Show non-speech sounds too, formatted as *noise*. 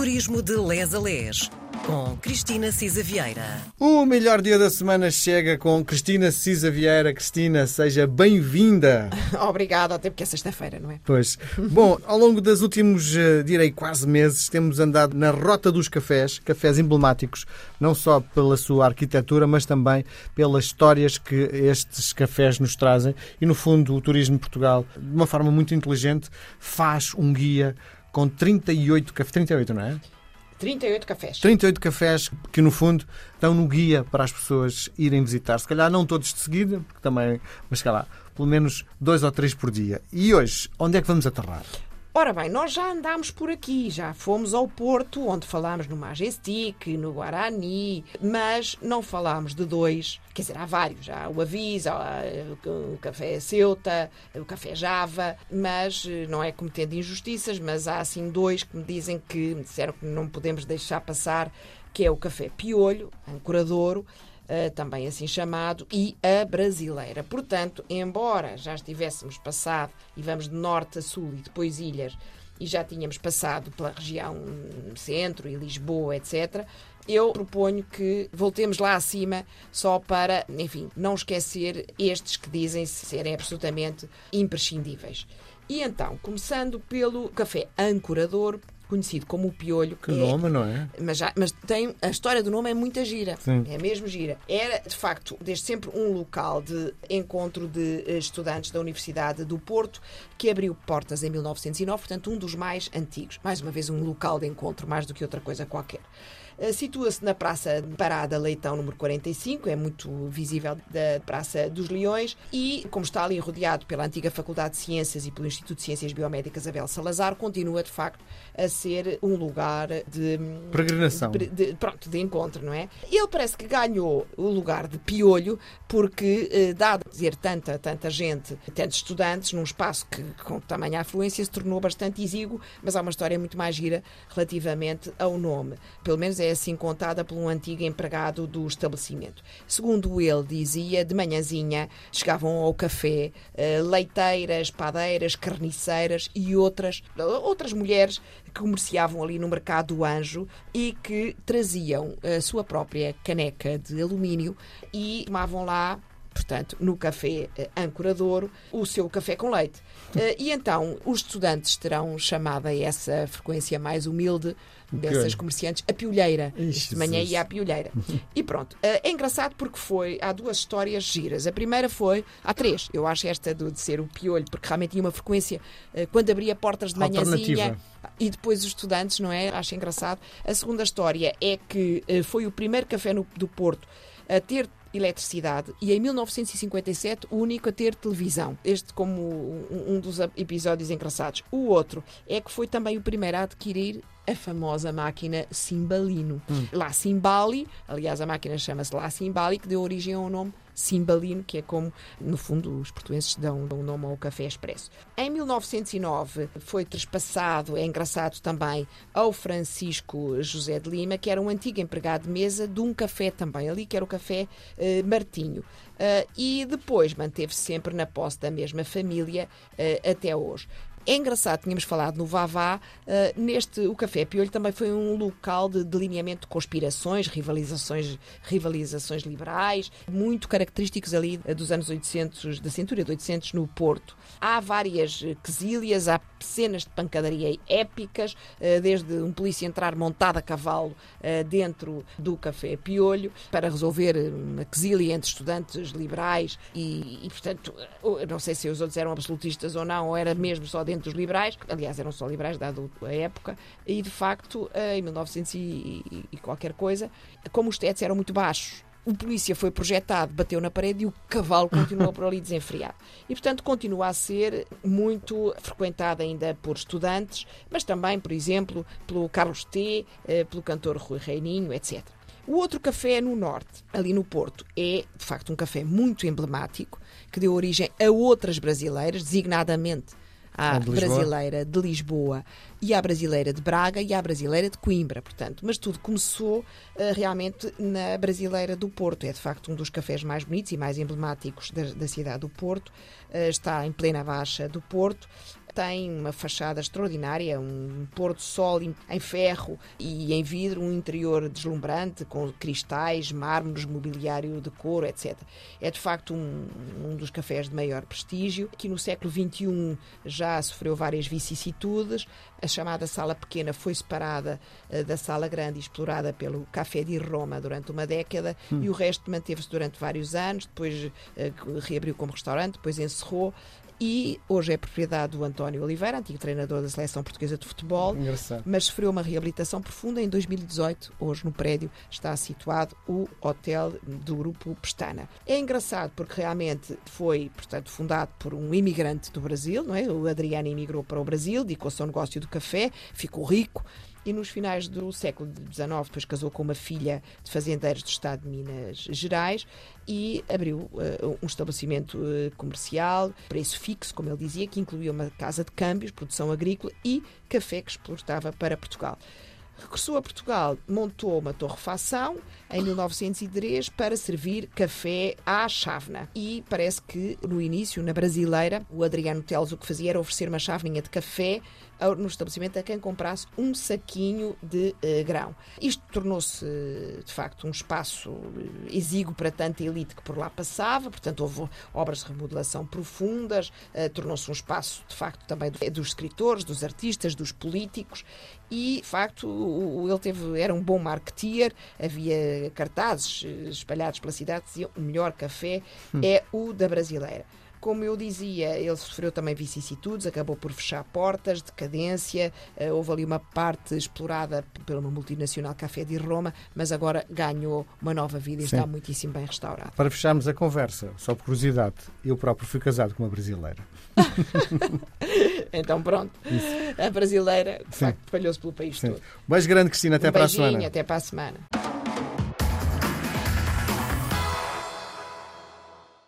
Turismo de Les a Les, com Cristina Cisa Vieira. O melhor dia da semana chega com Cristina Cisa Vieira. Cristina, seja bem-vinda. *laughs* Obrigada, até porque é sexta-feira, não é? Pois. Bom, ao longo dos últimos, eh, direi, quase meses, temos andado na rota dos cafés, cafés emblemáticos, não só pela sua arquitetura, mas também pelas histórias que estes cafés nos trazem. E, no fundo, o Turismo de Portugal, de uma forma muito inteligente, faz um guia com 38 cafés. 38, não é? 38 cafés. 38 cafés que, no fundo, estão no guia para as pessoas irem visitar. Se calhar não todos de seguida, porque também, mas se calhar, pelo menos dois ou três por dia. E hoje, onde é que vamos aterrar? Ora bem, nós já andámos por aqui, já fomos ao Porto, onde falámos no Majestic, no Guarani, mas não falámos de dois, quer dizer, há vários, há o Avisa, o Café Ceuta, o Café Java, mas eh, não é cometendo injustiças, mas há assim dois que me dizem que me disseram que não podemos deixar passar, que é o Café Piolho, Ancoradouro, também assim chamado, e a brasileira. Portanto, embora já estivéssemos passado, e vamos de norte a sul e depois ilhas, e já tínhamos passado pela região centro e Lisboa, etc., eu proponho que voltemos lá acima só para, enfim, não esquecer estes que dizem serem absolutamente imprescindíveis. E então, começando pelo café ancorador, conhecido como o piolho. Que é, nome, não é? Mas, já, mas tem, a história do nome é muita gira. Sim. É mesmo gira. Era, de facto, desde sempre um local de encontro de eh, estudantes da Universidade do Porto, que abriu portas em 1909, portanto, um dos mais antigos. Mais uma vez, um local de encontro, mais do que outra coisa qualquer. Eh, situa-se na Praça Parada Leitão, número 45, é muito visível da Praça dos Leões, e, como está ali rodeado pela antiga Faculdade de Ciências e pelo Instituto de Ciências Biomédicas Abel Salazar, continua, de facto, a ser um lugar de peregrinação. De, de, pronto, de encontro, não é? Ele parece que ganhou o lugar de piolho porque, eh, dado dizer tanta, tanta gente, tantos estudantes, num espaço que, com tamanha afluência, se tornou bastante exíguo, mas há uma história muito mais gira relativamente ao nome. Pelo menos é assim contada por um antigo empregado do estabelecimento. Segundo ele dizia, de manhãzinha chegavam ao café uh, leiteiras, padeiras, carniceiras e outras, outras mulheres que comerciavam ali no mercado do Anjo e que traziam a sua própria caneca de alumínio e tomavam lá portanto, no café uh, Ancoradouro, o seu café com leite. Uh, e então, os estudantes terão chamada essa frequência mais humilde dessas comerciantes a piolheira. Ixi, de manhã ia à piolheira. *laughs* E pronto. Uh, é engraçado porque foi, há duas histórias giras. A primeira foi, há três, eu acho esta de ser o piolho, porque realmente tinha uma frequência, quando abria portas de manhãzinha, e depois os estudantes, não é? Acho engraçado. A segunda história é que foi o primeiro café no, do Porto a ter eletricidade e em 1957 o único a ter televisão. Este como um, dos episódios engraçados. O outro é que foi também o primeiro a adquirir a famosa máquina Cimbalino. Hum. Lá Cimbali, aliás a máquina chama-se Lá Cimbali, que deu origem ao nome Cimbalino, que é como, no fundo, os portugueses dão, o nome ao café expresso. Em 1909 foi trespassado, é engraçado também, ao Francisco José de Lima, que era um antigo empregado de mesa de um café também ali, que era o café eh, Martinho. Uh, e depois manteve-se sempre na posse da mesma família uh, até hoje. É engraçado, tínhamos falado no Vavá, uh, neste, o Café Piolho também foi um local de delineamento de conspirações, rivalizações, rivalizações liberais, muito característicos ali dos anos 800, da centúria de 800 no Porto. Há várias quesílias, há cenas de pancadaria épicas, uh, desde um polícia entrar montado a cavalo uh, dentro do Café Piolho para resolver uma quesília entre estudantes liberais e, e portanto, não sei se os outros eram absolutistas ou não, ou era mesmo só dentro dos liberais, aliás, eram só liberais, dado a época, e de facto, em 1900 e, e qualquer coisa, como os tetos eram muito baixos, o polícia foi projetado, bateu na parede e o cavalo continuou por ali *laughs* desenfreado. E, portanto, continua a ser muito frequentado ainda por estudantes, mas também, por exemplo, pelo Carlos T., pelo cantor Rui Reininho, etc. O outro café no norte, ali no Porto, é de facto um café muito emblemático que deu origem a outras brasileiras, designadamente à de brasileira de Lisboa e à brasileira de Braga e à brasileira de Coimbra, portanto. Mas tudo começou uh, realmente na brasileira do Porto. É de facto um dos cafés mais bonitos e mais emblemáticos da, da cidade do Porto. Uh, está em plena baixa do Porto. Tem uma fachada extraordinária, um pôr do sol em ferro e em vidro, um interior deslumbrante com cristais, mármores, mobiliário de couro, etc. É de facto um, um dos cafés de maior prestígio. Aqui no século XXI já sofreu várias vicissitudes. A chamada sala pequena foi separada uh, da sala grande e explorada pelo Café di Roma durante uma década hum. e o resto manteve-se durante vários anos. Depois uh, reabriu como restaurante, depois encerrou e hoje é propriedade do António Oliveira, antigo treinador da Seleção Portuguesa de Futebol, Engraçado. mas sofreu uma reabilitação profunda em 2018. Hoje no prédio está situado o hotel do grupo Pestana. É engraçado porque realmente foi, portanto, fundado por um imigrante do Brasil, não é? O Adriano imigrou para o Brasil, dedicou-se ao negócio do café, ficou rico e nos finais do século XIX depois casou com uma filha de fazendeiros do Estado de Minas Gerais e abriu uh, um estabelecimento uh, comercial, preço fixo, como ele dizia, que incluía uma casa de câmbios, produção agrícola e café que exportava para Portugal. Regressou a Portugal, montou uma torrefação em 1903 para servir café à chávena. E parece que no início, na brasileira, o Adriano Teles o que fazia era oferecer uma cháveninha de café no estabelecimento a quem comprasse um saquinho de uh, grão. Isto tornou-se, de facto, um espaço eh, exíguo para tanta elite que por lá passava, portanto, houve obras de remodelação profundas, uh, tornou-se um espaço, de facto, também dos escritores, dos artistas, dos políticos e, de facto, ele teve, era um bom marketeer, havia cartazes espalhados pela cidade que diziam o melhor café hum. é o da brasileira. Como eu dizia, ele sofreu também vicissitudes, acabou por fechar portas, decadência, uh, houve ali uma parte explorada pela multinacional Café de Roma, mas agora ganhou uma nova vida e Sim. está muiticimo bem restaurado. Para fecharmos a conversa, só por curiosidade, eu próprio fui casado com uma brasileira. *laughs* então pronto, Isso. a brasileira de Sim. facto espalhou-se pelo país Sim. todo. Beijo grande, Cristina, até um para a semana. Até para a semana.